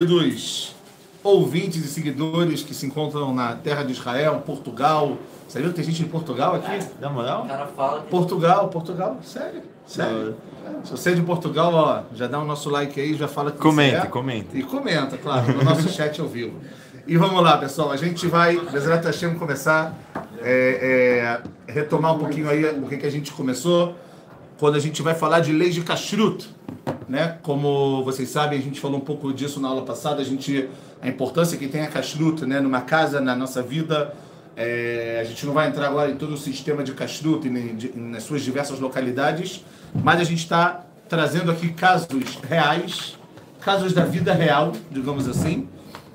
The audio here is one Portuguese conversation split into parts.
queridos ouvintes e seguidores que se encontram na terra de Israel, Portugal. Você viu que tem gente de Portugal aqui? Na moral? O cara fala que Portugal, Portugal, sério, sério. Se você é de Portugal, ó, já dá o nosso like aí, já fala que Comenta, você é. comenta. E comenta, claro, no nosso chat ao vivo. E vamos lá, pessoal, a gente vai, Bezerra Hashem, começar é, é, retomar um pouquinho aí o que, que a gente começou, quando a gente vai falar de leis de kashrut, né? Como vocês sabem, a gente falou um pouco disso na aula passada, a gente a importância que tem a kashrut, né, numa casa, na nossa vida. É, a gente não vai entrar agora em todo o sistema de kashrut e nas suas diversas localidades, mas a gente está trazendo aqui casos reais, casos da vida real, digamos assim,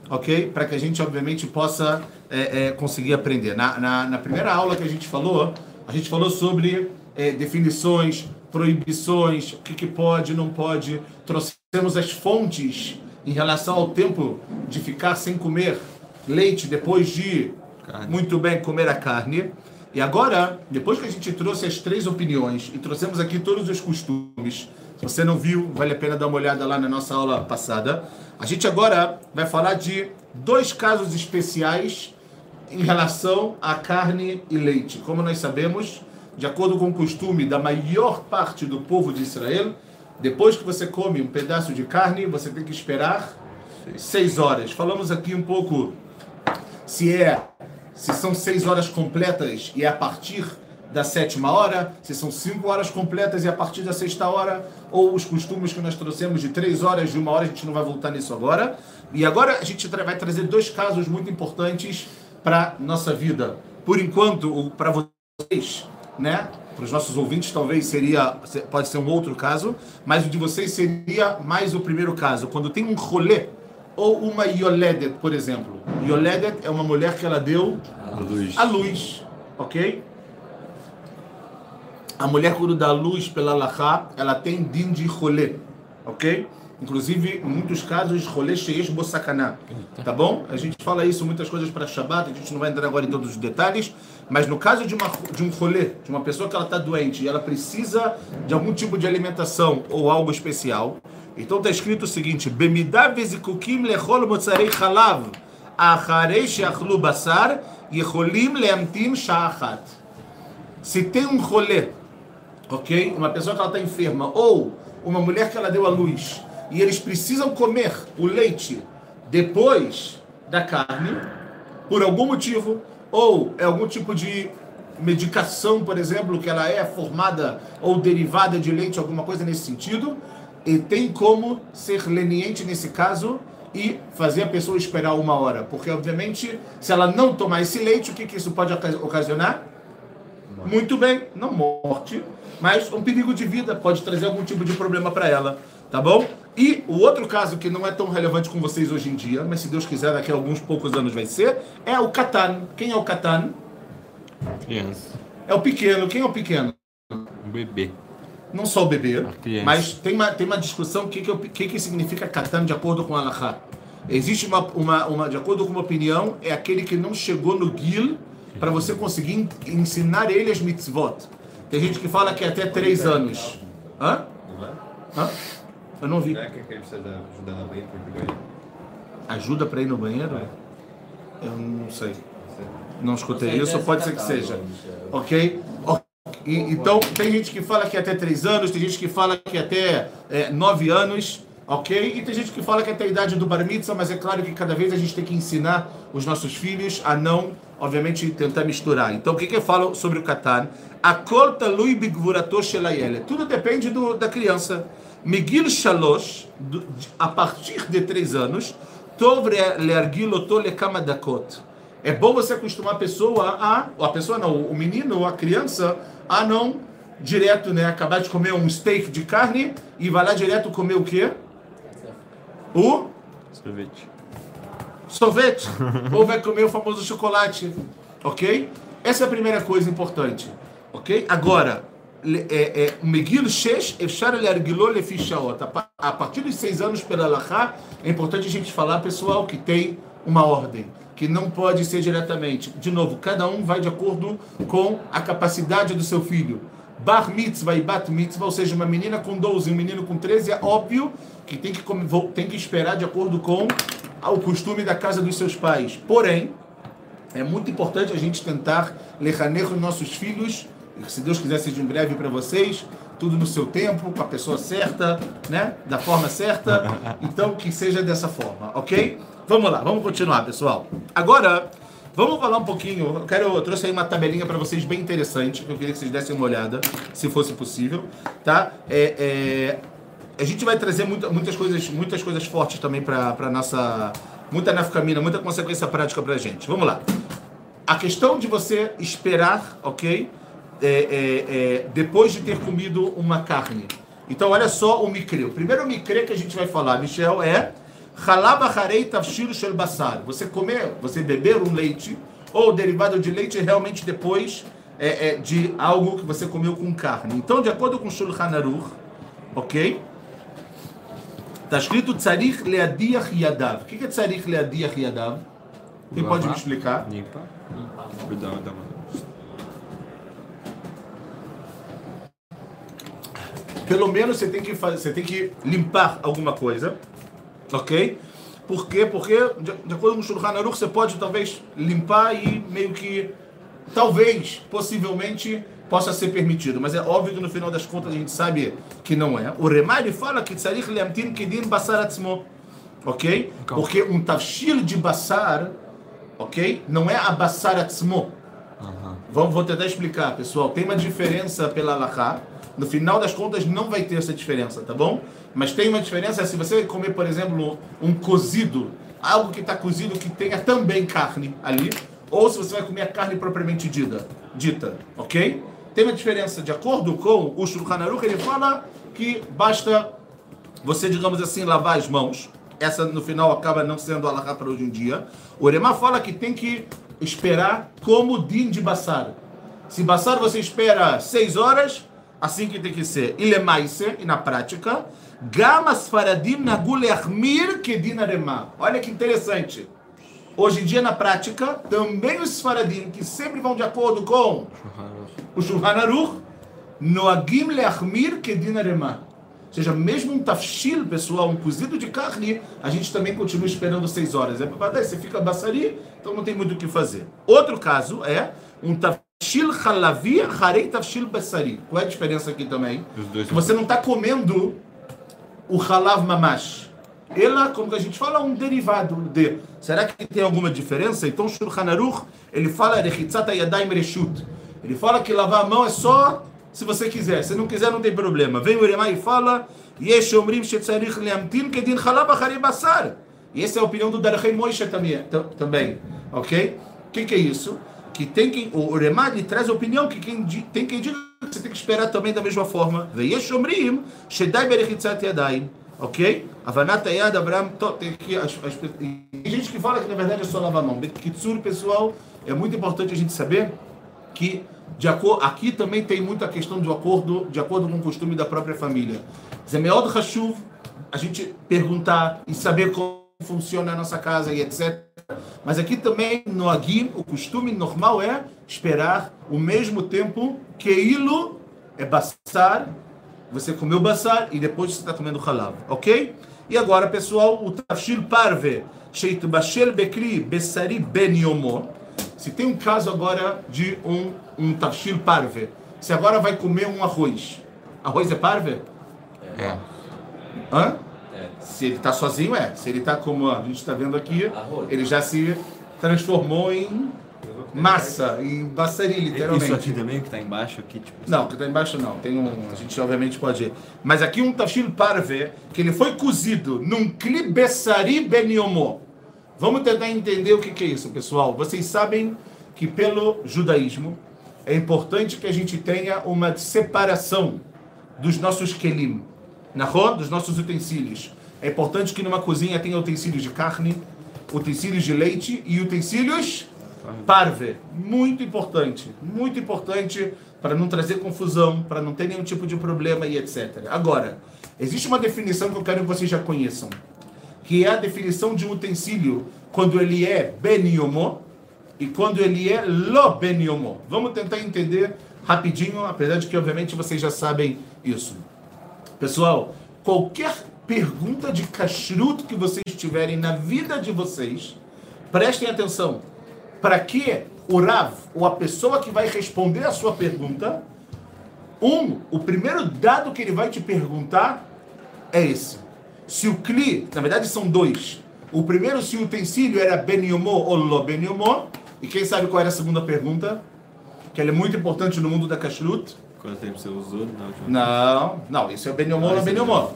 ok? Para que a gente, obviamente, possa é, é, conseguir aprender. Na, na, na primeira aula que a gente falou, a gente falou sobre é, definições, proibições, o que, que pode, não pode. Trouxemos as fontes em relação ao tempo de ficar sem comer leite depois de Carne. muito bem comer a carne. E agora, depois que a gente trouxe as três opiniões e trouxemos aqui todos os costumes, se você não viu, vale a pena dar uma olhada lá na nossa aula passada. A gente agora vai falar de dois casos especiais em relação a carne e leite. Como nós sabemos, de acordo com o costume da maior parte do povo de Israel, depois que você come um pedaço de carne, você tem que esperar seis horas. Falamos aqui um pouco se é se são seis horas completas e é a partir da sétima hora, se são cinco horas completas e é a partir da sexta hora, ou os costumes que nós trouxemos de três horas, de uma hora, a gente não vai voltar nisso agora. E agora a gente vai trazer dois casos muito importantes para nossa vida. Por enquanto, para vocês, né? Para os nossos ouvintes, talvez seria pode ser um outro caso, mas o de vocês seria mais o primeiro caso, quando tem um rolê ou uma yoledet, por exemplo. Yoledet é uma mulher que ela deu A luz. a luz, ok? A mulher quando dá luz pela lahá, ela tem din de rolê, ok? Inclusive, em muitos casos, rolê sheish bossakaná, tá bom? A gente fala isso, muitas coisas para Shabbat, a gente não vai entrar agora em todos os detalhes, mas no caso de, uma, de um rolê, de uma pessoa que ela está doente e ela precisa de algum tipo de alimentação ou algo especial, então está escrito o seguinte, vezikukim lechol acharei sheachlu basar, leamtim. Se tem um rolê, ok? Uma pessoa que ela está enferma, ou uma mulher que ela deu à luz, e eles precisam comer o leite depois da carne, por algum motivo, ou é algum tipo de medicação, por exemplo, que ela é formada ou derivada de leite, alguma coisa nesse sentido, e tem como ser leniente nesse caso e fazer a pessoa esperar uma hora. Porque, obviamente, se ela não tomar esse leite, o que, que isso pode oca- ocasionar? Muito bem, não morte, mas um perigo de vida pode trazer algum tipo de problema para ela, tá bom? E o outro caso que não é tão relevante com vocês hoje em dia, mas se Deus quiser daqui a alguns poucos anos vai ser, é o Catan. Quem é o Catan? Criança. É o pequeno. Quem é o pequeno? Um bebê. Não só o bebê, mas tem uma, tem uma discussão o que, que, o- que, que significa Catan de acordo com Allahá. Existe uma, uma, uma, de acordo com uma opinião, é aquele que não chegou no Gil para você conseguir en- ensinar ele as mitzvot. Tem gente que fala que é até três anos. Hã? Hã? Eu não vi. Não é que ele precisa ajudar na banheira para ir banheiro? Ajuda para ir no banheiro? Eu não sei. Não escutei Não sei, isso, pode ser que seja. Ok? Ok. E- então, tem gente que fala que é até 3 anos, tem gente que fala que é até 9 anos, ok? E tem gente que fala que é até a idade do bar mitzvah, mas é claro que cada vez a gente tem que ensinar os nossos filhos a não, obviamente, tentar misturar. Então, o que que eu falo sobre o Katan? A kolta lui bigvurato shelayele. Tudo depende do, da criança. Migil shalosh, a partir de 3 anos, tov leargiloto lekama dakot. É bom você acostumar a pessoa a, a pessoa não, o menino ou a criança a não direto, né, acabar de comer um steak de carne e vai lá direto comer o quê? O Sorvete. sorvete ou vai comer o famoso chocolate, ok? Essa é a primeira coisa importante, ok? Agora, é, é, Shaot. A pa- A partir dos seis anos pela Lahá, é importante a gente falar, pessoal, que tem uma ordem, que não pode ser diretamente. De novo, cada um vai de acordo com a capacidade do seu filho. bar mitzvah e bat mitzvah, ou seja, uma menina com 12 e um menino com 13, é óbvio que tem que, tem que esperar de acordo com o costume da casa dos seus pais. Porém, é muito importante a gente tentar lechaner os nossos filhos, se Deus quiser seja em breve para vocês, tudo no seu tempo, com a pessoa certa, né? Da forma certa. Então, que seja dessa forma, ok? Vamos lá, vamos continuar, pessoal. Agora, vamos falar um pouquinho. Eu, quero, eu trouxe aí uma tabelinha para vocês bem interessante, que eu queria que vocês dessem uma olhada, se fosse possível, tá? É, é, a gente vai trazer muita- muitas coisas, muitas coisas fortes também para nossa, muita nafkamina, muita consequência prática para a gente. Vamos lá. A questão de você esperar, ok? É, é, é, depois de ter comido uma carne. Então, olha só o micre. O primeiro micre que a gente vai falar, Michel, é shel basar. Você comer, você beber um leite ou derivado de leite realmente depois é, é, de algo que você comeu com carne. Então, de acordo com Shulchan Aruch, ok? Está escrito tzarich leadiach yadav. O que é tzarich leadiach yadav? Quem pode me explicar? Limpa. Cuidar da mão. Pelo menos você tem que fazer, você tem que limpar alguma coisa, ok? Por quê? Porque de, de acordo com o Shulchan Aruch, você pode talvez limpar e meio que talvez, possivelmente possa ser permitido, mas é óbvio que no final das contas a gente sabe que não é. O Remar ele fala que tzarich leamtin kedin basar atzmo, ok? Porque um tafshil de basar, ok? Não é a basar atzmo. Vamos, vou tentar explicar, pessoal. Tem uma diferença pela Allahá. No final das contas, não vai ter essa diferença, tá bom? Mas tem uma diferença se você comer, por exemplo, um cozido, algo que está cozido que tenha também carne ali, ou se você vai comer a carne propriamente dita, dita ok? Tem uma diferença. De acordo com o Shulchan Aruch, ele fala que basta você, digamos assim, lavar as mãos. Essa, no final, acaba não sendo alahá para hoje em dia. O Oremá fala que tem que esperar como din de Bassar. Se Bassar você espera seis horas, assim que tem que ser. Ele mais, e na prática, Gamas faradim nagulermir que din aremá. Olha que interessante. Hoje em dia, na prática, também os faradim, que sempre vão de acordo com o Shulchan Aruch, Noagim leachmir kedin aremá. Ou seja, mesmo um tafshil, pessoal, um cozido de carne, a gente também continua esperando seis horas. É para você fica baçari, então não tem muito o que fazer. Outro caso é um tafshil halavi harei tafshil basari. Qual é a diferença aqui também? Você não está comendo o halav mamash. Ela, como que a gente fala, um derivado de. Será que tem alguma diferença? Então, Shulchan Aruch, ele fala yadayim reshut. Ele fala que lavar a mão é só se você quiser. Se não quiser, não tem problema. Vem o Iremai e fala Yesh omrim shetzarich leamtin kedin halav basar. E essa é a opinião do Darachei Moishe também, tam- também. Ok? O que, que é isso? Que tem quem, o Uremá ele traz a opinião que quem, tem quem diga que você tem que esperar também da mesma forma. Veyesh omrim shedai berechitzat yadayim. Ok? Avanat Yad Abraham. Tem, tem gente que fala que na verdade é só lavar a mão. Kitsur, pessoal, é muito importante a gente saber que de acordo, aqui também tem muita questão de acordo, de acordo com o costume da própria família. Zemeod Hashuv, a gente perguntar e saber como funciona a nossa casa e etc. Mas aqui também no Agim, o costume normal é esperar o mesmo tempo que ilo é basar, você comeu basar e depois você está comendo halav, ok? E agora, pessoal, o tafshil parve, sheit bashel bekri besari ben yomo. Se tem um caso agora de um, um tafshil parve, você agora vai comer um arroz. Arroz é parve? É. Hã? Se ele está sozinho, é. Se ele está como a gente está vendo aqui, ele já se transformou em massa, em bassari, literalmente. Isso aqui também que tá embaixo aqui, tipo. Não, que está embaixo não. Tem um, a gente obviamente pode. Mas aqui um tafshil parve, que ele foi cozido num klibessari beniomo. Vamos tentar entender o que, que é isso, pessoal. Vocês sabem que pelo judaísmo é importante que a gente tenha uma separação dos nossos kelim, na rua, dos nossos utensílios. É importante que numa cozinha tenha utensílios de carne, utensílios de leite e utensílios parve. Muito importante, muito importante para não trazer confusão, para não ter nenhum tipo de problema e etc. Agora, existe uma definição que eu quero que vocês já conheçam, que é a definição de um utensílio quando ele é ben yomo e quando ele é lo ben yomo. Vamos tentar entender rapidinho, apesar de que obviamente vocês já sabem isso. Pessoal, qualquer pergunta de kashrut que vocês tiverem na vida de vocês, prestem atenção. Para que o Rav, ou a pessoa que vai responder a sua pergunta, um, o primeiro dado que ele vai te perguntar é esse. Se o Kli, na verdade são dois. O primeiro, se o utensílio era Ben Yomo ou Lo Ben Yomo. E quem sabe qual era a segunda pergunta? Que ela é muito importante no mundo da Kashrut. Quanto tempo você usou na última Não, não, isso é Ben Yomo ou Lo Ben Yomo.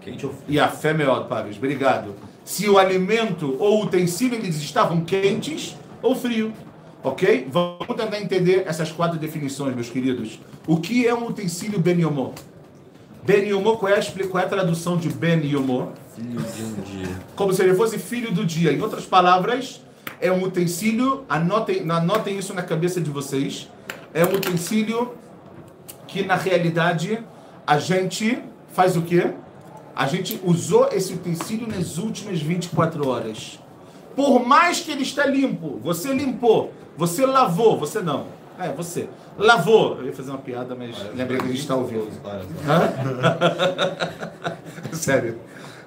Quente ou E a fé melhor, Paves, obrigado. Se o alimento ou o utensílio eles estavam quentes ou frio. Ok? Vamos tentar entender essas quatro definições, meus queridos. O que é um utensílio Ben Yomo? Ben Yomo, qual é a, qual é a tradução de Ben Yomo? Filho de um dia. Como se ele fosse filho do dia. Em outras palavras, é um utensílio, anotem, anotem isso na cabeça de vocês, é um utensílio que na realidade a gente faz o quê? A gente usou esse utensílio nas últimas 24 horas. Por mais que ele está limpo, você limpou, você lavou, você não. É, você. Lavou. Eu ia fazer uma piada, mas lembrei que a gente está ouvindo. Sério.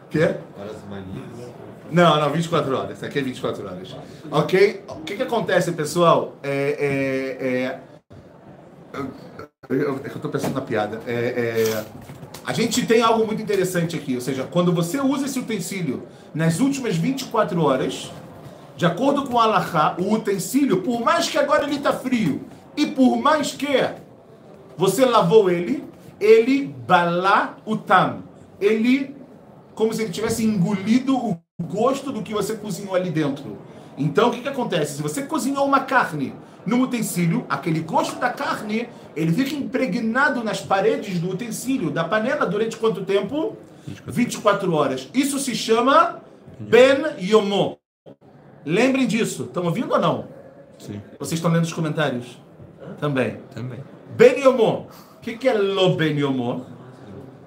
Quê? horas maninhas. Não, não, 24 horas. Isso aqui é 24 horas. Ok? O que, que acontece, pessoal? É, é, é... Eu, eu, é pensando na piada. É, é... A gente tem algo muito interessante aqui. Ou seja, quando você usa esse utensílio nas últimas 24 horas, de acordo com o Allahá, o utensílio, por mais que agora ele está frio, e por mais que você lavou ele, ele balá o tam. Ele, como se ele tivesse engolido o gosto do que você cozinhou ali dentro. Então, o que, que acontece? Se você cozinhou uma carne num utensílio, aquele gosto da carne, ele fica impregnado nas paredes do utensílio, da panela, durante quanto tempo? 24 horas. Isso se chama Ben Yomo. Lembrem disso. Estão ouvindo ou não? Sim. Vocês estão lendo os comentários? Também. Também. Ben Yomo. O que, que é Lo Ben Yomo?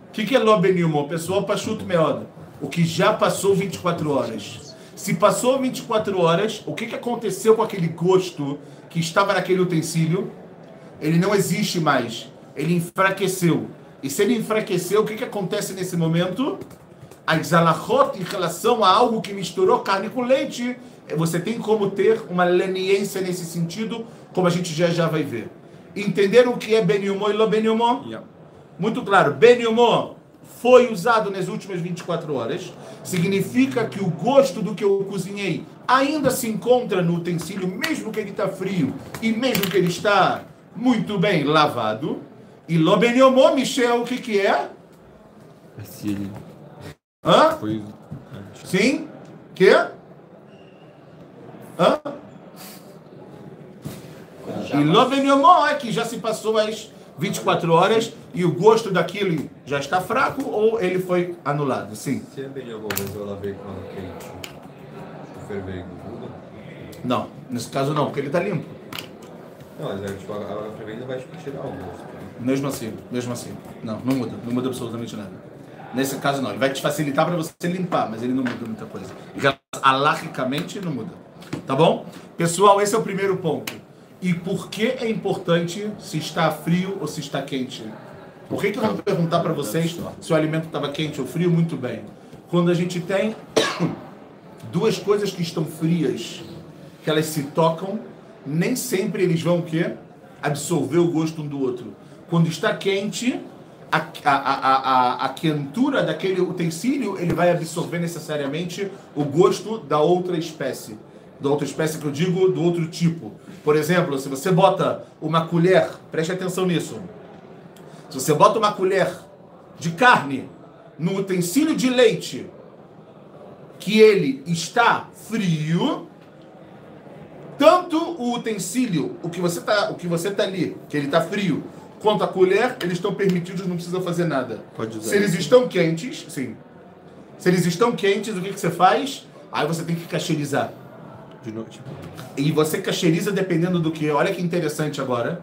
O que, que é Lo Ben Yomo? Pessoal, Pachuto Meoda. O que já passou 24 horas. Se passou 24 horas, o que, que aconteceu com aquele gosto que estava naquele utensílio? Ele não existe mais. Ele enfraqueceu. E se ele enfraqueceu, o que, que acontece nesse momento? As alahot em relação a algo que misturou carne com leite, você tem como ter uma leniência nesse sentido, como a gente já já vai ver. Entenderam o que é Ben Yomo e Lo Ben Yomo? Yeah. Muito claro, Ben Yomo foi usado nas últimas 24 horas, significa que o gosto do que eu cozinhei ainda se encontra no utensílio, mesmo que ele está frio e mesmo que ele está muito bem lavado. E Lo Ben Yomo, Michel, o que, que é? Se ele Hã? foi. Sim? Que? Hã? E Lo Ben Yomo é que já se passou as 24 horas e o gosto daquilo já está fraco ou ele foi anulado? Sim. Se é bem alguma vez eu lavei com água quente, o fervendo, muda? Não, nesse caso não, porque ele está limpo. Não, mas é, tipo, a água fervendo vai tipo, tirar o gosto. Mesmo assim, mesmo assim. Não, não muda, não muda absolutamente nada. Nesse caso não, ele vai te facilitar para você limpar, mas ele não muda muita coisa. Alarricamente não muda. Tá bom? Pessoal, esse é o primeiro ponto. E por que é importante se está frio ou se está quente? Por que, que eu vou perguntar para vocês se o alimento estava quente ou frio? Muito bem. Quando a gente tem duas coisas que estão frias, que elas se tocam, nem sempre eles vão o quê? Absorver o gosto um do outro. Quando está quente, a, a, a, a, quentura daquele utensílio, ele vai absorver necessariamente o gosto da outra espécie. Da outra espécie que eu digo, do outro tipo. Por exemplo, se você bota uma colher, preste atenção nisso. Se você bota uma colher de carne no utensílio de leite, que ele está frio, tanto o utensílio, o que você tá, o que você tá ali, que ele tá frio, quanto a colher, eles estão permitidos, não precisa fazer nada. Pode usar Se eles estão quentes, sim. Se eles estão quentes, o que, que você faz? Aí você tem que cacherizar. De tipo. E você cacheriza dependendo do que. Olha que interessante agora.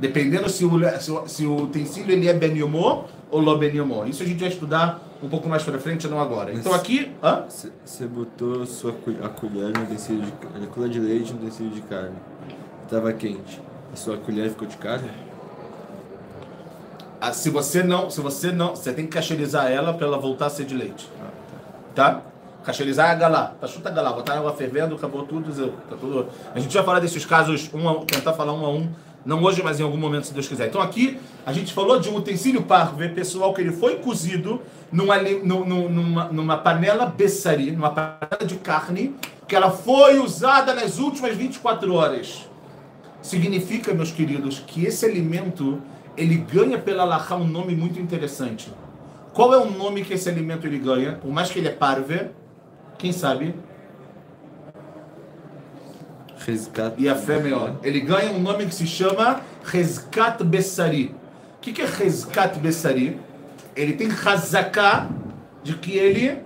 Dependendo se o, se o, se o utensílio ele é Ben Yomo ou Lo Ben Yomo. Isso a gente vai estudar um pouco mais pra frente, não agora. Então aqui. Hã? Você botou sua, a colher no utensílio de, a colher de leite no utensílio de carne. Tava quente. A sua colher ficou de carne? Ah, se você não, se você não, você tem que cacherizar ela para ela voltar a ser de leite. Tá? Cacherizar é galá. Tá chuta galá, botar água fervendo, acabou tudo, tá tudo. A gente vai falar desses casos um a um, tentar falar um a um, não hoje, mas em algum momento, se Deus quiser. Então aqui a gente falou de um utensílio parve, pessoal, que ele foi cozido numa, numa, numa panela bessari, numa panela de carne, que ela foi usada nas últimas 24 horas. Significa, meus queridos, que esse alimento ele ganha pela Allahá um nome muito interessante. Qual é o nome que esse alimento ele ganha? Por mais que ele é parve, quem sabe? Resgate. E a fé é melhor. Ele ganha um nome que se chama Rezkat Bessari. O que, que é Rezkat Bessari? Ele tem Hazaká de que ele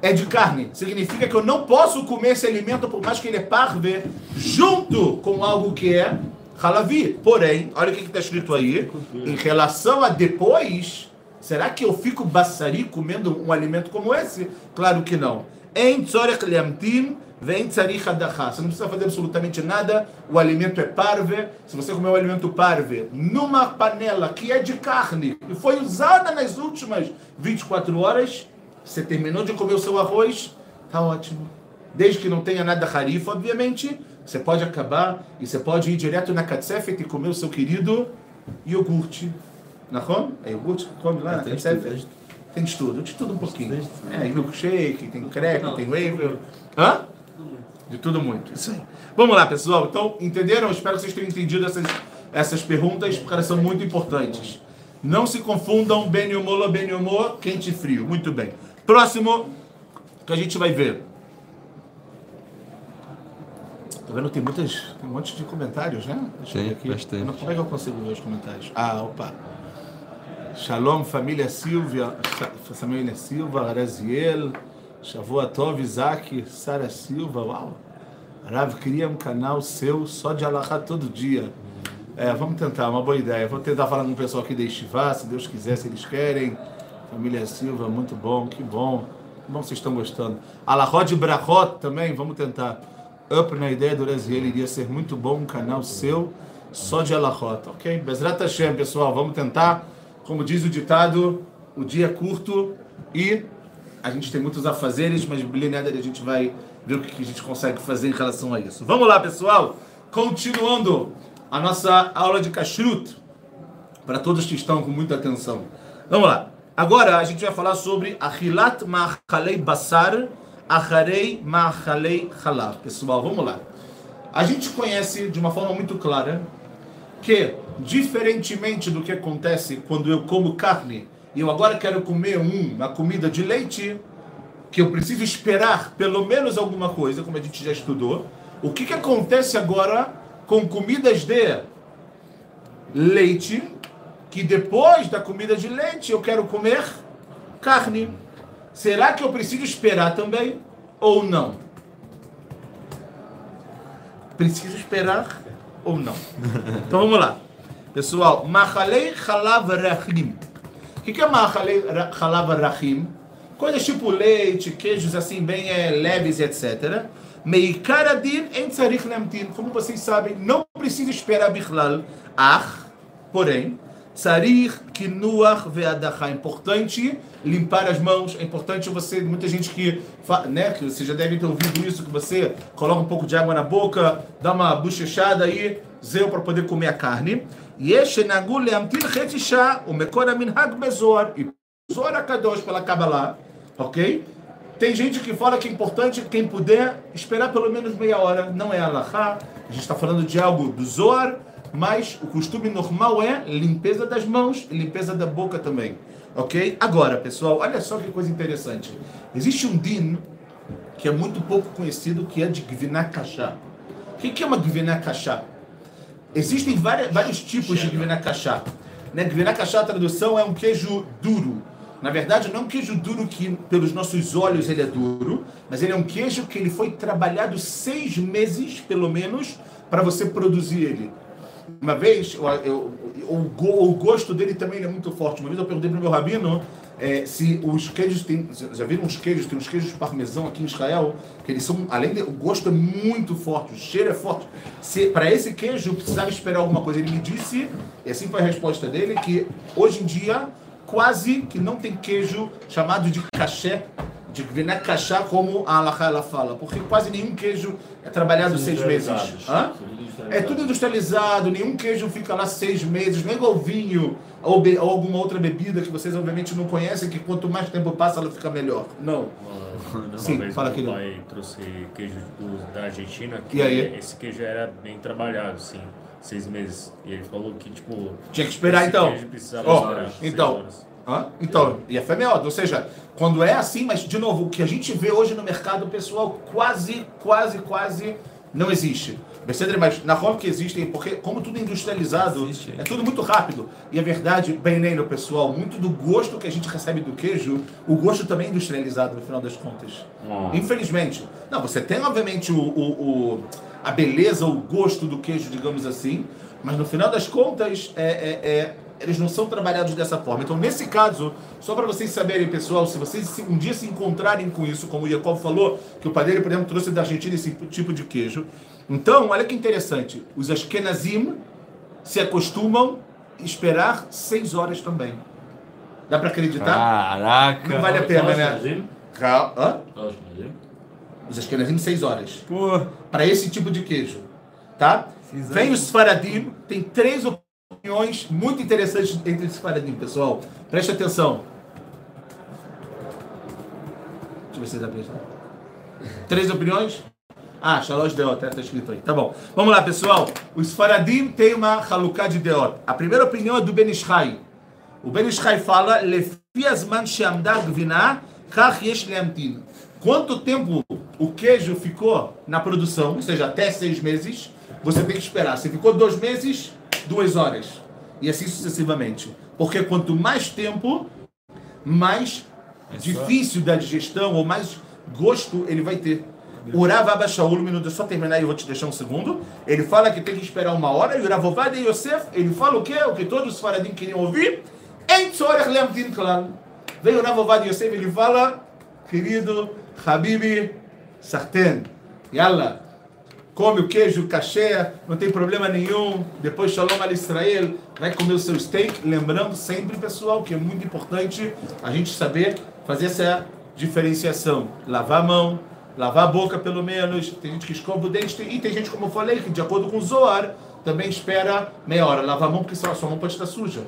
é de carne. Significa que eu não posso comer esse alimento, por mais que ele é parve, junto com algo que é halavi. Porém, olha o que está escrito aí. Em relação a depois, será que eu fico bassari comendo um alimento como esse? Claro que não. Em tzorech leamtim, vem tzarich adachá. Você não precisa fazer absolutamente nada. O alimento é parve. Se você comer o alimento parve numa panela que é de carne e foi usada nas últimas 24 horas, você terminou de comer o seu arroz, tá ótimo. Desde que não tenha nada harif, obviamente, você pode acabar e você pode ir direto na katsefet e comer o seu querido iogurte. Nahon? É iogurte? Come lá na Tem de katsefet? tudo, tem de tudo, de tudo um pouquinho. É, milkshake, tem crepe, tem wafer. Hã? De tudo muito. Isso aí. Vamos lá, pessoal. Então, entenderam? Espero que vocês tenham entendido essas, essas perguntas, porque elas são muito importantes. Não se confundam Beniomola, Beniomô, quente e frio. Muito bem. Próximo que a gente vai ver. Tá vendo? Tem, muitas, tem um monte de comentários, né? Deixa eu Tem, ver aqui. bastante. Eu não- Como é que eu consigo ver os comentários? Ah, opa. Shalom, família Silvia, família Silva, Araziel, Shavua Tov, Isaac, Sara Silva, uau. Rav cria um canal seu só de alahá todo dia. É, vamos tentar, uma boa ideia. Vou tentar falar com o pessoal aqui da Estivá, se Deus quiser, se eles querem. Família Silva, muito bom, que bom. Que bom que vocês estão gostando. Alahó de Brahot também, vamos tentar. Up na ideia do Araziel, iria ser muito bom um canal seu só de alahot. Ok? Bezrat Hashem, pessoal, vamos tentar. Como diz o ditado, o dia é curto e a gente tem muitos afazeres, mas Blineder a gente vai ver o que a gente consegue fazer em relação a isso. Vamos lá, pessoal. Continuando a nossa aula de kashrut, para todos que estão com muita atenção. Vamos lá. Agora a gente vai falar sobre Achilat Ma'achalei Basar, Acharei Ma'achalei Halav. Pessoal, vamos lá. A gente conhece de uma forma muito clara que, diferentemente do que acontece quando eu como carne e eu agora quero comer um, uma comida de leite, que eu preciso esperar pelo menos alguma coisa, como a gente já estudou, o que, que acontece agora com comidas de leite, que depois da comida de leite eu quero comer carne? Será que eu preciso esperar também ou não? Preciso esperar ou não? Então vamos lá. Pessoal, Machalei Halav Rachim. Que que é Machalei Ra- Halav Rachim? Coisas tipo leite, queijos assim bem eh, leves, etc. Meikaradin em Tzarich Lamtin. Como vocês sabem, não precisa esperar Bichlal. Ach, porém, Tzarich Kinuach Ve'adacha. É importante limpar as mãos. É importante você, muita gente que, né, que você já deve ter ouvido isso, que você coloca um pouco de água na boca, dá uma bochechada aí, zeu para poder comer a carne. יש שנהגו להמתין חצי שעה, ומקור המנהג בזוהר, e Zohar Akadosh pela Kabbalah, ok? Tem gente que fala que é importante, quem puder, esperar pelo menos meia hora. Não é alahá, a gente está falando de algo do Zohar, mas o costume normal é limpeza das mãos e limpeza da boca também, ok? Agora, pessoal, olha só que coisa interessante. Existe um din que é muito pouco conhecido, que é de Gviná Kashá. O que que é uma Gviná Kashá? Existem várias, vários tipos de Gviná Kashá. Né? Gviná Kashá, a tradução é um queijo duro. Na verdade, não é um queijo duro que, pelos nossos olhos, ele é duro, mas ele é um queijo que ele foi trabalhado seis meses, pelo menos, para você produzir ele. Uma vez, eu, eu- o, go- o gosto dele também é muito forte. Uma vez eu perguntei para o meu rabino é, se os queijos tem, já viram os queijos? Tem uns queijos parmesão aqui em Israel que eles são, além de, o gosto é muito forte, o cheiro é forte. Se para esse queijo precisava esperar alguma coisa, ele me disse, e assim foi a resposta dele, que hoje em dia quase que não tem queijo chamado de caché, de gviné cachá como a Alaha ela fala, porque quase nenhum queijo é trabalhado seis meses. Hã? É tudo industrializado, nenhum queijo fica lá seis meses, não é igual vinho ou, be- ou alguma outra bebida que vocês obviamente não conhecem, que quanto mais tempo passa ela fica melhor. Não. Uma Sim, vez fala, meu pai trouxe queijo do- da Argentina, que E aí? esse queijo era bem trabalhado, sim, seis meses. E ele falou que, tipo... Tinha que esperar então. queijo precisava Ó, esperar seis então, horas. Hã? Então, e é melhor. Ou seja, quando é assim, mas de novo, o que a gente vê hoje no mercado, pessoal, quase, quase, quase não existe. Percebe? Mas na forma que existem, porque como tudo é industrializado, Existe. é tudo muito rápido. E a verdade, bem nem no pessoal, muito do gosto que a gente recebe do queijo, o gosto também é industrializado no final das contas. Infelizmente. Não, você tem obviamente o, o- o- a beleza, o gosto do queijo, digamos assim, mas no final das contas, é, é- é- eles não são trabalhados dessa forma. Então, nesse caso, só para vocês saberem, pessoal, se vocês um dia se encontrarem com isso, como o Jacob falou, que o pai dele, por exemplo, trouxe da Argentina esse tipo de queijo. Então, olha que interessante, os Ashkenazim se acostumam a esperar seis horas também. Dá para acreditar? Caraca. Não vale a pena, né? Cal- Hã? Os Ashkenazim, seis horas. Pô. Para esse tipo de queijo. Tá? Vem os Faradim, tem três opiniões muito interessantes entre os Faradim, pessoal. Preste atenção. Deixa eu ver se pra prestar. Três opiniões? Ah, Shalosh Deot, está escrito aí. Tá bom. Vamos lá, pessoal. Os Faradim têm uma Haluká de Deot. A primeira opinião é do Ben Ishai. O Ben Ishai fala, "Lefi azman she'amda gvina, kach yesh leamtin." Quanto tempo o queijo ficou na produção, ou seja, até seis meses, você tem que esperar. Se ficou dois meses, duas horas. E assim sucessivamente. Porque quanto mais tempo, mais difícil da digestão ou mais gosto ele vai ter. O Rav Abba Shaul, minuto, é só terminar e eu vou te deixar um segundo. Ele fala que tem que esperar uma hora. E o Rav Ovadia Yosef, ele fala o quê? O que todos os faradim queriam ouvir. Em Tzorech Lemtin Klan. Veio o Rav Ovadia Yosef, ele fala, querido Habibi Sarten, Yalla, come o queijo cachê, não tem problema nenhum. Depois Shalom al Israel, vai comer o seu steak. Lembrando sempre, pessoal, que é muito importante a gente saber fazer essa diferenciação. Lavar a mão, lavar a boca pelo menos. Tem gente que escova o dente e tem gente, como eu falei, que de acordo com o Zoar, também espera meia hora. Lavar a mão porque senão a sua mão pode estar suja.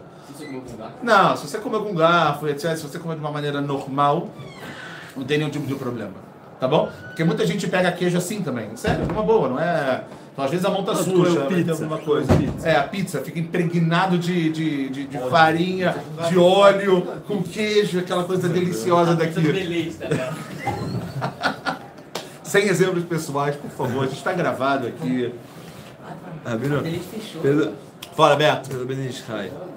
Não, se você comer com garfo, etc., se você comer de uma maneira normal, não tem nenhum tipo de problema. Tá bom? Porque muita gente pega queijo assim também. Sério, numa boa, não é. Então, às vezes a mão tá suja, vai ter pizza, alguma coisa. comeu pizza. É, a pizza fica impregnado de, de, de, de farinha, de óleo, com queijo, aquela coisa deliciosa daqui. Sem exemplos pessoais, por favor. A gente está gravado aqui. Pelo, Fala, Beto. pelo Ben Ishai, um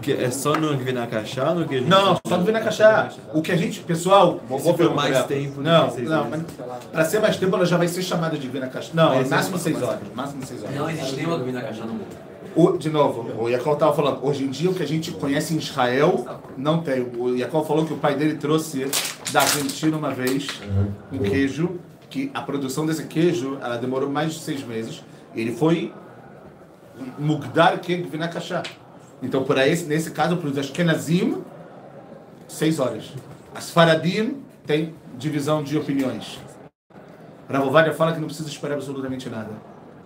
que, é só no Gvina Kachá ou no queijo? Não, só do vir na caixa. O que a gente, pessoal, for pergunta, mais tempo do Não, que não, mas para ser mais tempo ela já vai ser chamada de vir na caixa. Não, Mas máximo é- seis horas. Máximo seis horas. Não existe nenhuma comida caixa no mundo. O, de novo, o Jacob estava falando, hoje em dia o que a gente conhece em Israel não tem. O Jacob falou que o pai dele trouxe da Argentina uma vez um queijo, que a produção desse queijo ela demorou mais de seis meses. Ele foi mugdar que vir na caixa. Então, por aí, nesse caso, para os Ashkenazim, seis horas. As Faradim tem divisão de opiniões. Ravovadia fala que não precisa esperar absolutamente nada.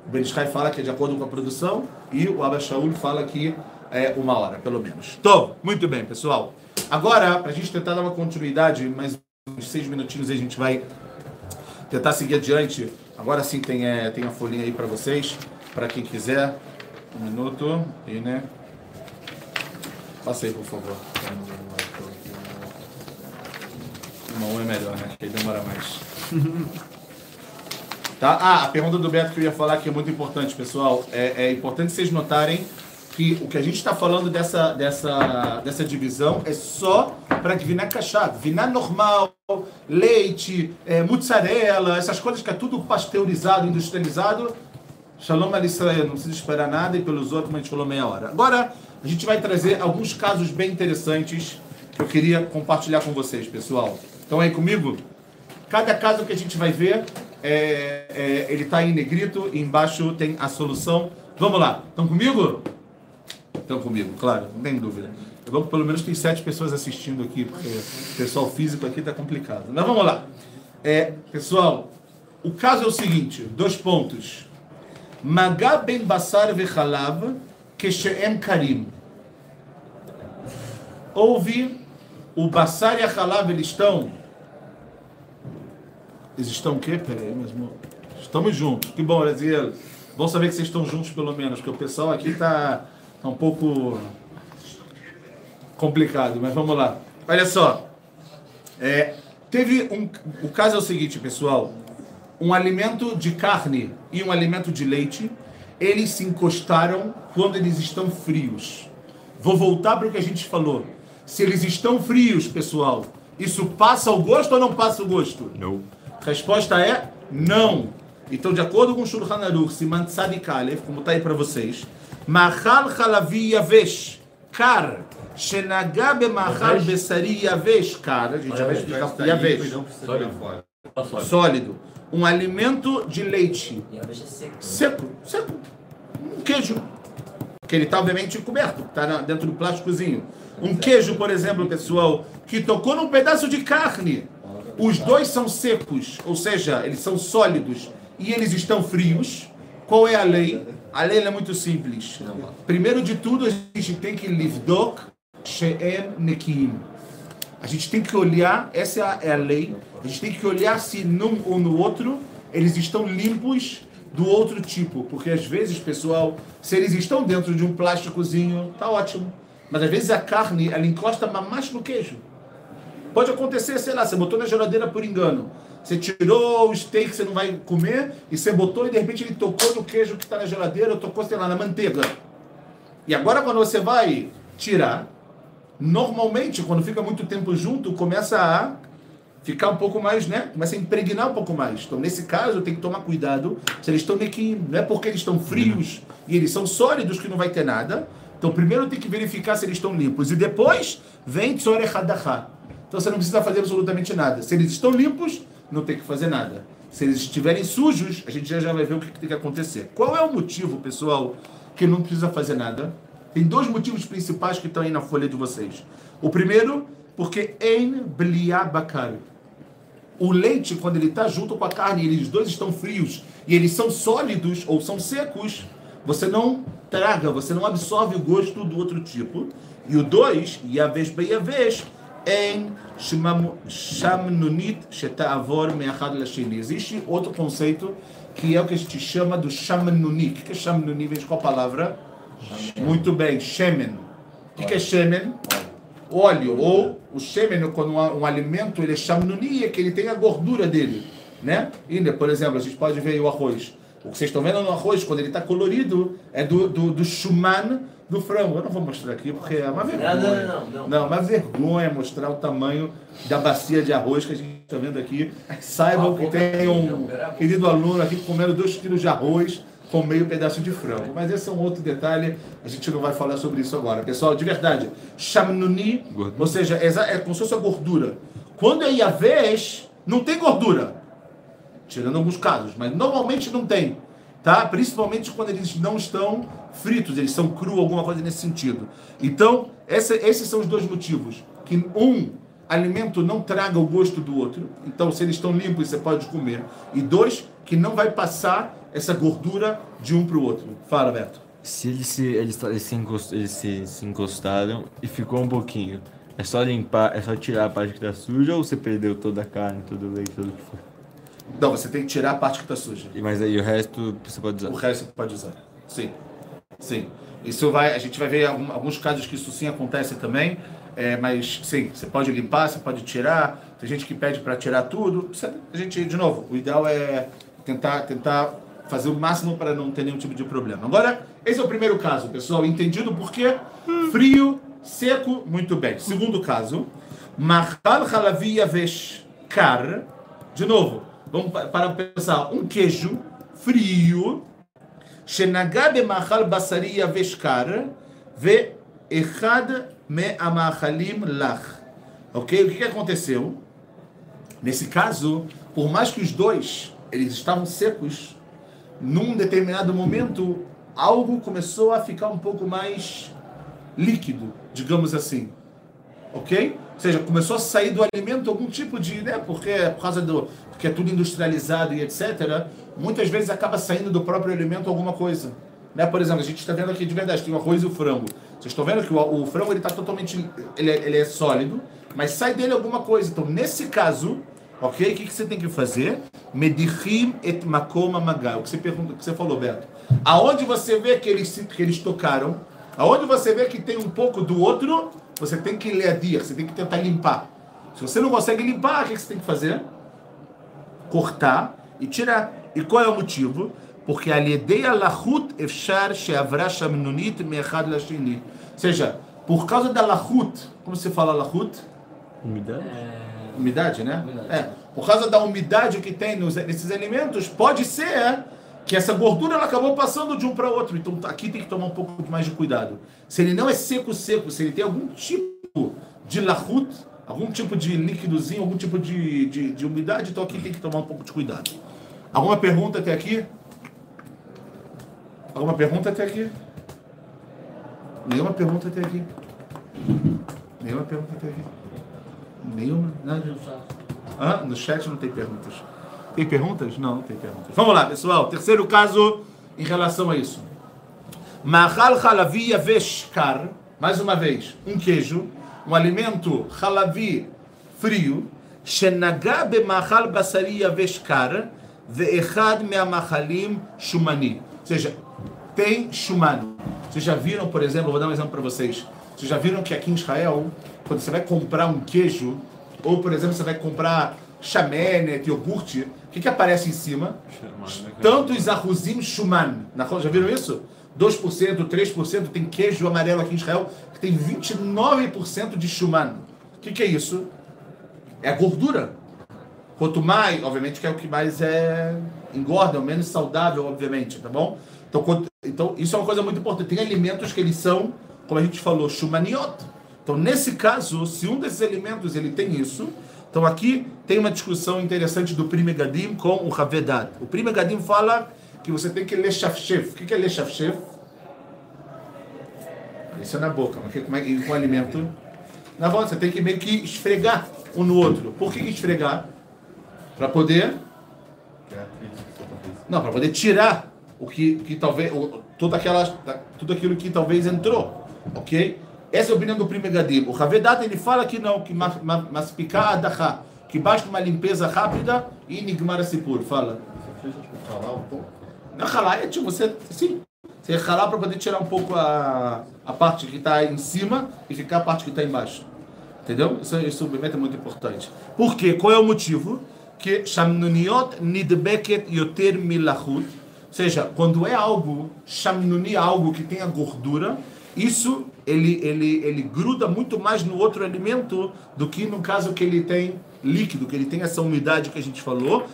O Ben Ishai fala que é de acordo com a produção e o Abba Shaul fala que é uma hora, pelo menos. Tô, muito bem, pessoal. Agora, para a gente tentar dar uma continuidade, mais uns seis minutinhos aí a gente vai tentar seguir adiante. Agora sim tem, é, tem a folhinha aí para vocês, para quem quiser. Um minuto. E, né? Passa aí, por favor. Uma um é melhor, né? Que aí demora mais. Tá? Ah, a pergunta do Beto que eu ia falar que é muito importante, pessoal. É, é importante vocês notarem que o que a gente está falando dessa, dessa, dessa divisão é só para vinar cachado. Vinar normal, leite, é, mozzarella, essas coisas que é tudo pasteurizado, industrializado. Shalom al Israel, não precisa esperar nada e pelos outros, mas a gente falou meia hora. Agora, a gente vai trazer alguns casos bem interessantes que eu queria compartilhar com vocês, pessoal. Estão aí comigo? Cada caso que a gente vai ver, é, é, ele está em negrito e embaixo tem a solução. Vamos lá, estão comigo? Estão comigo, claro, não tem dúvida. Que pelo menos tem sete pessoas assistindo aqui, porque o pessoal físico aqui está complicado. Mas vamos lá. É, pessoal, o caso é o seguinte: dois pontos. Magá ben basar vechalav kesheem karim. Houve o basar e a halav, eles estão. Eles estão o quê? Peraí, mesmo. Estamos juntos. Que bom, Ezequiel. Bom saber que vocês estão juntos, pelo menos, porque o pessoal aqui está tá um pouco complicado, mas vamos lá. Olha só. É, teve um. O caso é o seguinte, pessoal. Um alimento de carne e um alimento de leite, eles se encostaram quando eles estão frios. Vou voltar para o que a gente falou. Se eles estão frios, pessoal, isso passa o gosto ou não passa o gosto? Não. Resposta é não. Então, de acordo com o Shulchan Aruch, Siman Tzadik Aleph, como está aí para vocês, Machal Chalavi Yavesh, Kar, Shenagá Bemachal Besari Yavesh, Kar, a gente já vai explicar é Yavesh, jogar fora. sólido, um alimento de leite seco. seco, um queijo, que ele está obviamente coberto, está dentro do plásticozinho. Um queijo, por exemplo, pessoal, que tocou num pedaço de carne, os dois são secos, ou seja, eles são sólidos e eles estão frios. Qual é a lei? A lei é muito simples. Primeiro de tudo, a gente tem que livdok she'em nekim. A gente tem que olhar, essa é a, é a lei, a gente tem que olhar se num ou no outro eles estão limpos do outro tipo. Porque às vezes, pessoal, se eles estão dentro de um plásticozinho, tá ótimo. Mas às vezes a carne, ela encosta mais no queijo. Pode acontecer, sei lá, você botou na geladeira por engano. Você tirou o steak que você não vai comer e você botou e de repente ele tocou no queijo que está na geladeira ou tocou, sei lá, na manteiga. E agora quando você vai tirar, normalmente quando fica muito tempo junto, começa a ficar um pouco mais, né? Começa a impregnar um pouco mais. Então, nesse caso, tem que tomar cuidado se eles estão meio que. Não é porque eles estão frios e eles são sólidos que não vai ter nada. Então, primeiro tem que verificar se eles estão limpos. E depois vem Tzore Hadachá. Então, você não precisa fazer absolutamente nada. Se eles estão limpos, não tem que fazer nada. Se eles estiverem sujos, a gente já, já vai ver o que, que tem que acontecer. Qual é o motivo, pessoal, que não precisa fazer nada? Tem dois motivos principais que estão aí na folha de vocês. O primeiro, porque em bliá bakar. O leite, quando ele está junto com a carne, eles dois estão frios e eles são sólidos ou são secos, você não traga, você não absorve o gosto do outro tipo. E o dois, Yavesh Beyavesh, em Shemam- Shamnunit Sheta'avor Me'achad Lasheni. Existe outro conceito que é o que a gente chama do Shamnuni. O que é Shamnuni? Vem de qual palavra? Muito bem, Shemen. O que que é Shemen? óleo ou o shemen, quando um, um alimento ele é shamnuni, é que ele tem a gordura dele, né? E, né, por exemplo, a gente pode ver o arroz. O que vocês estão vendo no arroz, quando ele está colorido, é do, do, do shuman do frango. Eu não vou mostrar aqui porque é uma vergonha. Não, não, não, não. Não, uma vergonha mostrar o tamanho da bacia de arroz que a gente está vendo aqui. Saibam que tem um querido aluno aqui comendo dois quilos de arroz com meio pedaço de frango. Mas esse é um outro detalhe, a gente não vai falar sobre isso agora. Pessoal, de verdade, Gordura. ou seja, é é como se fosse a gordura. Quando é Yavés, não tem gordura. Tirando alguns casos, mas normalmente não tem. Tá? Principalmente quando eles não estão fritos, eles são cru, alguma coisa nesse sentido. Então, essa- esses são os dois motivos. Que um alimento não traga o gosto do outro. Então, se eles estão limpos, você pode comer. E dois, que não vai passar essa gordura de um para o outro. Fala, Beto. Se eles se, eles, eles, se, encos- eles se, se encostaram e ficou um pouquinho, é só limpar, é só tirar a parte que tá suja ou você perdeu toda a carne, todo o leite, tudo o que for? Não, você tem que tirar a parte que está suja. E- Mas aí o resto você pode O usar. resto você pode usar. Sim. Sim. Isso vai, a gente vai ver alguns casos que isso sim acontece também. é, mas sim, você pode limpar, você pode tirar. Tem gente que pede para tirar tudo. A gente, de novo, o ideal é tentar, tentar fazer o máximo para não ter nenhum tipo de problema. Agora, esse é o primeiro caso, pessoal. Entendido por quê? Frio, seco, muito bem. Segundo caso, martal halavia Veshkar. De novo, vamos para pensar. Um queijo frio. Shenagabe mahal basaria vesh. Ve echad me amahalim lach. Ok? O que, que aconteceu? Nesse caso, por mais que os dois eles estavam secos, num determinado momento algo começou a ficar um pouco mais líquido, digamos assim. Ok? Ou seja, começou a sair do alimento algum tipo de, né? Porque por causa do, porque é tudo industrializado e etc. Muitas vezes acaba saindo do próprio alimento alguma coisa. Né? Por exemplo, a gente está vendo aqui de verdade, tem o arroz e o frango. Vocês estão vendo que o, o frango ele está totalmente, ele é, ele é sólido, mas sai dele alguma coisa. Então, nesse caso, ok, o que, que você tem que fazer? Medichim et makoma magal. O que você pergunta, que você falou, Beto? Aonde você vê que eles que eles tocaram, aonde você vê que tem um pouco do outro, você tem que leadir, você tem que tentar limpar. Se você não consegue limpar, o que, que você tem que fazer? cortar e tirar. E qual é o motivo? Porque alidei lahut efshar sheavra shamnunit me'echad lashini. Ou seja, por causa da lahut, como se fala lahut? Umidade? Umidade, né? Umidade. É. Por causa da umidade que tem nos, nesses alimentos, pode ser que essa gordura ela acabou passando de um para outro. Então aqui tem que tomar um pouco mais de cuidado. Se ele não é seco, seco, se ele tem algum tipo de lahut, algum tipo de líquidozinho, algum tipo de, de, de umidade, então aqui tem que tomar um pouco de cuidado. Alguma pergunta até aqui? Alguma pergunta até aqui? Nenhuma pergunta até aqui. Nenhuma pergunta até aqui. Nenhuma? Nada. Ah, no chat não tem perguntas. Tem perguntas? Não, não tem perguntas. Vamos lá, pessoal. Terceiro caso em relação a isso. Mahal halavia veshkar. Mais uma vez, um queijo, um alimento halavi frio. Shenagabe mahal basaria veshkar. Ve'echad me'amahalim shumani. Ou seja, tem shumani Vocês já viram, por exemplo, vou dar um exemplo para vocês. Vocês já viram que aqui em Israel, quando você vai comprar um queijo, ou por exemplo, você vai comprar chamenet, iogurte, o que, que aparece em cima? Tantos arrozim shuman. Na- Já viram isso? 2%, 3% tem queijo amarelo aqui em Israel que tem 29% de shuman. O que, que é isso? É a gordura. Quanto mais, obviamente, que é o que mais é engorda, é o menos saudável, obviamente, tá bom? Então, quanto- então, isso é uma coisa muito importante. Tem alimentos que eles são, como a gente falou, shumaniot. Então, nesse caso, se um desses alimentos ele tem isso, então aqui tem uma discussão interessante do Prime Gadim com o Havedat. O Prime Gadim fala que você tem que ler shafshef. O que é ler shafshef? Isso é na boca, mas como é que com alimento? Na volta, você tem que meio que esfregar um no outro. Por que esfregar? Para poder não, para poder tirar o que, que talvez, o, toda aquela, tudo aquilo que talvez entrou, ok? Essa é a opinião do Prime Gadim. O Havedat ele fala que não, que mas, mas, mas picar adacha, que basta uma limpeza rápida e nigmar sipur. Fala. Você fez tipo um pouco? Na ralar é tipo você, sim, você ralar para poder tirar um pouco a, a parte que está em cima e ficar a parte que está embaixo. Entendeu? Isso, isso obviamente é muito importante. Por quê? Qual é o motivo? Que shamnuniot nidbeket yoter milachut, ou seja, quando é algo, shamnuni, algo que tenha gordura, isso ele, ele, ele gruda muito mais no outro alimento do que no caso que ele tem líquido, que ele tem essa umidade que a gente falou.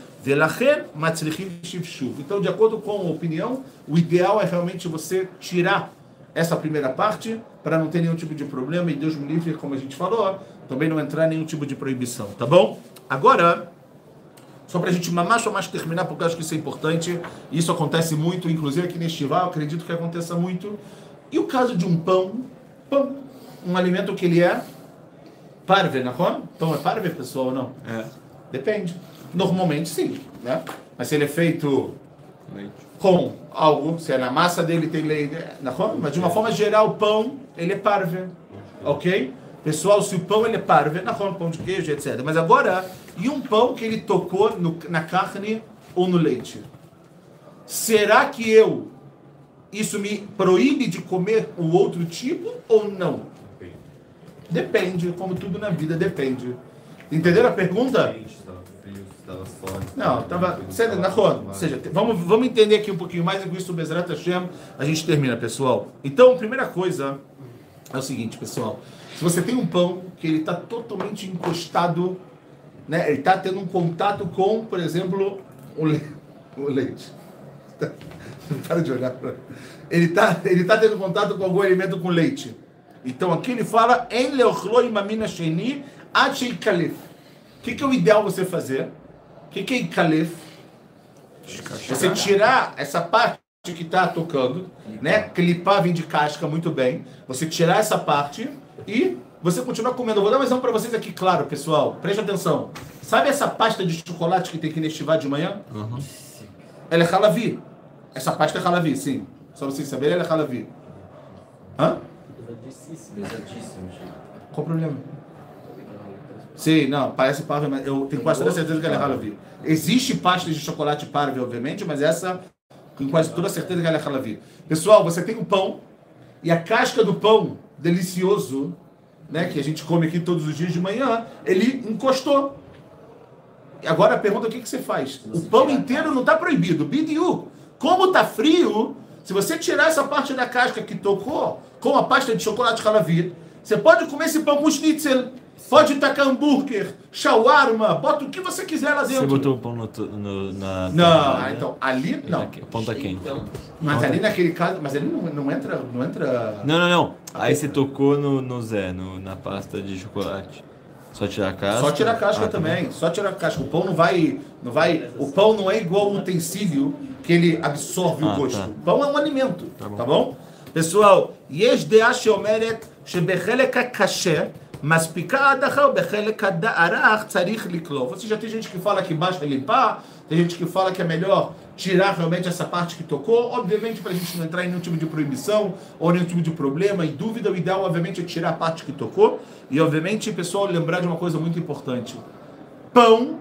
Então, de acordo com a opinião, o ideal é realmente você tirar essa primeira parte para não ter nenhum tipo de problema e Deus me livre, como a gente falou, também não entrar nenhum tipo de proibição, tá bom? Agora, só para a gente mais ou mais terminar, porque eu acho que isso é importante, isso acontece muito, inclusive aqui neste val, acredito que aconteça muito. E o caso de um pão, pão, um alimento que ele é parve, não é? Pão é parve, pessoal, ou não? É. Depende. Normalmente sim, né? Mas se ele é feito Leite. com algo, se é na massa dele tem leite, na mas de uma forma geral o pão ele é parve, ok? Pessoal, se o pão ele é parve, na pão de queijo, etc. Mas agora, e um pão que ele tocou no- na carne ou no leite? Será que eu isso me proíbe de comer o outro tipo ou não? Depende, como tudo na vida depende. Entenderam a pergunta? Estava estava. Não, tava. Você, na rua. Ou seja, vamos, vamos entender aqui um pouquinho mais e com isso o Bezerra Hashem a gente termina, pessoal. Então, primeira coisa é o seguinte, pessoal. Se você tem um pão que ele está totalmente encostado, né? Ele está tendo um contato com, por exemplo, o, le... o leite. Para de olhar para. Ele está ele tá tendo contato com algum alimento com leite. Então aqui ele fala em leochloi mamina sheni Achei Calif. O que, que é o ideal você fazer? O que, que é Calif? Você tirar essa parte que está tocando, né? Clipar vem de casca muito bem. Você tirar essa parte e você continuar comendo. Eu vou dar um exemplo para vocês aqui, claro, pessoal. Preste atenção. Sabe essa pasta de chocolate que tem que nestivar de manhã? Ela é halavi. Essa pasta é halavi, sim. Só vocês saberem, ela é halavi. Hã? Pesadíssimo. Qual o problema? Sim, não, parece parve, mas eu tenho quase toda certeza que ela é halavi. Existe pasta de chocolate parve, obviamente, mas essa, com quase toda certeza que ela é halavi. Pessoal, você tem o pão, e a casca do pão, delicioso, né, que a gente come aqui todos os dias de manhã, ele encostou. Agora a pergunta é o que, que você faz? O pão inteiro não está proibido. BDU. Como está frio, se você tirar essa parte da casca que tocou, com a pasta de chocolate halavi, você pode comer esse pão com schnitzel, pode tacar hambúrguer, shawarma, bota o que você quiser lá Você dentro. botou o pão no, no- na. Não, ah, né? então, ali não. O pão tá quente. Mas ali naquele caso, mas ali não, não entra, não entra. Não, não, não. Aí você tocou no, no Zé, no, na pasta de chocolate. Só tirar a casca? Só tirar a casca ah, tá também. também. Só tirar a casca. O pão não vai, não vai. O pão não é igual um utensílio que ele absorve ah, o gosto. Tá. O pão é um alimento. Tá bom? Tá bom? Pessoal, yesh de'ashomerek shebechelek kasher Maspika adachal bechelek adarach tzarich liklo. Você já tem gente que fala que basta limpar, tem gente que fala que é melhor tirar realmente essa parte que tocou. Obviamente, para a gente não entrar em nenhum tipo de proibição ou nenhum tipo de problema e dúvida, o ideal, obviamente, é tirar a parte que tocou. E, obviamente, pessoal, lembrar de uma coisa muito importante: pão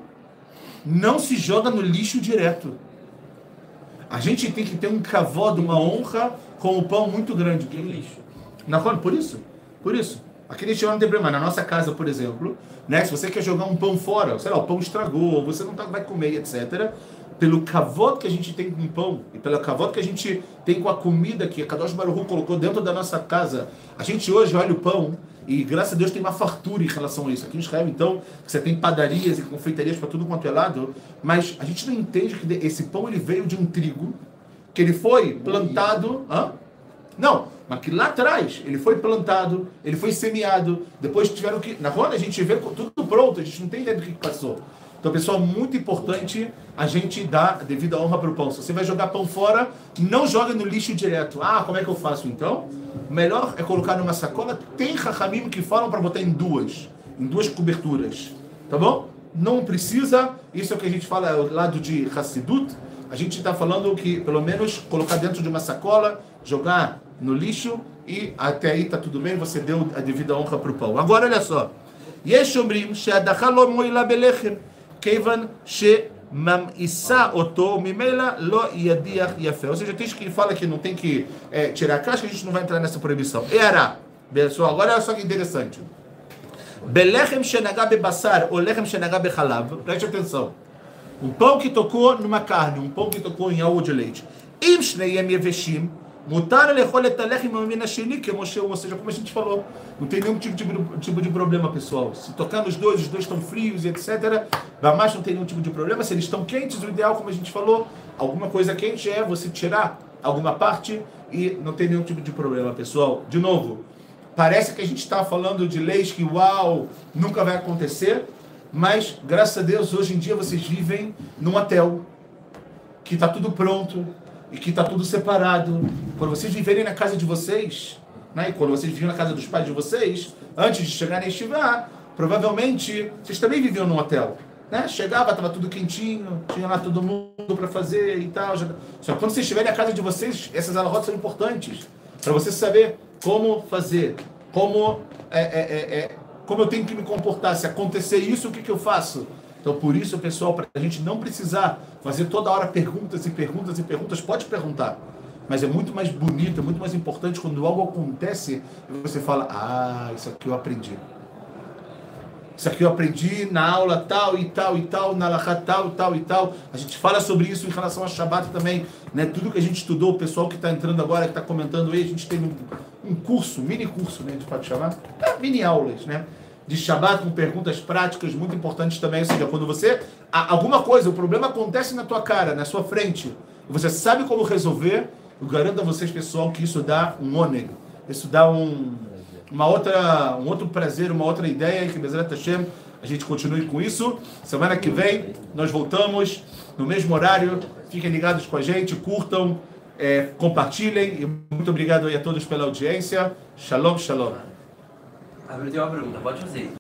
não se joga no lixo direto. A gente tem que ter um cavó de uma honra com o pão muito grande. Que lixo. Na Por isso? Por isso. Aqui neste ano não tem problema. Na nossa casa, por exemplo, né, se você quer jogar um pão fora, sei lá, o pão estragou, ou você não tá, vai comer, etc. Pelo cavoto que a gente tem com o pão e pelo cavoto que a gente tem com a comida que a Kadosh Baruch colocou dentro da nossa casa, a gente hoje olha o pão e graças a Deus tem uma fartura em relação a isso. Aqui em Israel, então, você tem padarias e confeitarias para tudo quanto é lado, mas a gente não entende que esse pão ele veio de um trigo que ele foi plantado. Hã? Não, mas que lá atrás ele foi plantado, ele foi semeado, depois tiveram que. Na roda a gente vê tudo pronto, a gente não tem ideia do que passou. Então, pessoal, muito importante a gente dar devida honra para o pão. Se você vai jogar pão fora, não joga no lixo direto. Ah, como é que eu faço então? Melhor é colocar numa sacola. Tem rachamim que falam para botar em duas, em duas coberturas. Tá bom? Não precisa, isso é o que a gente fala, é o lado de Hassidut. A gente está falando que, pelo menos, colocar dentro de uma sacola, jogar no lixo e até aí tá tudo bem, você deu a devida honra para o pão. Agora olha só. Yeshomrim she'adachalo belechem kevan she mamissa oto mimela lo yadiach yafé. Ou seja, tem que fala que não tem que é, tirar a casca, a gente não vai entrar nessa proibição. Era. Pessoal, agora olha só que interessante. Belechem shenagá basar ou lechem shenagá bechalav. Preste atenção. Um pão que tocou numa carne, um pão que tocou em algo de leite. Im shnei yeveshim Mutar como ou seja, como a gente falou, não tem nenhum tipo de, tipo de problema, pessoal. Se tocar nos dois, os dois estão frios, etc. Mas não tem nenhum tipo de problema. Se eles estão quentes, o ideal, como a gente falou, alguma coisa quente é você tirar alguma parte e não tem nenhum tipo de problema, pessoal. De novo, parece que a gente está falando de leis que, uau, nunca vai acontecer, mas graças a Deus, hoje em dia vocês vivem num hotel que está tudo pronto, e que está tudo separado. Quando vocês viverem na casa de vocês, né, e quando vocês viviam na casa dos pais de vocês, antes de chegarem a estivar, provavelmente vocês também viviam num hotel. Né? Chegava, estava tudo quentinho, tinha lá todo mundo para fazer e tal. Só que quando vocês estiverem na casa de vocês, essas alahot são importantes para você saber como fazer, como é, é, é, é, como eu tenho que me comportar. Se acontecer isso, o que, que eu faço? Então, por isso, pessoal, para a gente não precisar fazer toda hora perguntas e perguntas e perguntas, pode perguntar. Mas é muito mais bonito, é muito mais importante quando algo acontece e você fala: Ah, isso aqui eu aprendi. Isso aqui eu aprendi na aula tal e tal e tal, na alahá tal e tal e tal. A gente fala sobre isso em relação a Shabbat também. Né? Tudo que a gente estudou, o pessoal que está entrando agora, que está comentando aí, a gente teve um, um curso, mini curso, né? A gente pode chamar? É, mini aulas, né? De Shabbat com perguntas práticas muito importantes também. Ou seja, quando você. Alguma coisa, o problema acontece na tua cara, na sua frente, e você sabe como resolver, eu garanto a vocês, pessoal, que isso dá um ônega. Isso dá um uma outra, um outro prazer, uma outra ideia que Bezerra a gente continue com isso. Semana que vem nós voltamos no mesmo horário. Fiquem ligados com a gente, curtam, eh, compartilhem e muito obrigado aí a todos pela audiência. Shalom, shalom. Ah, eu tenho uma pergunta, pode fazer.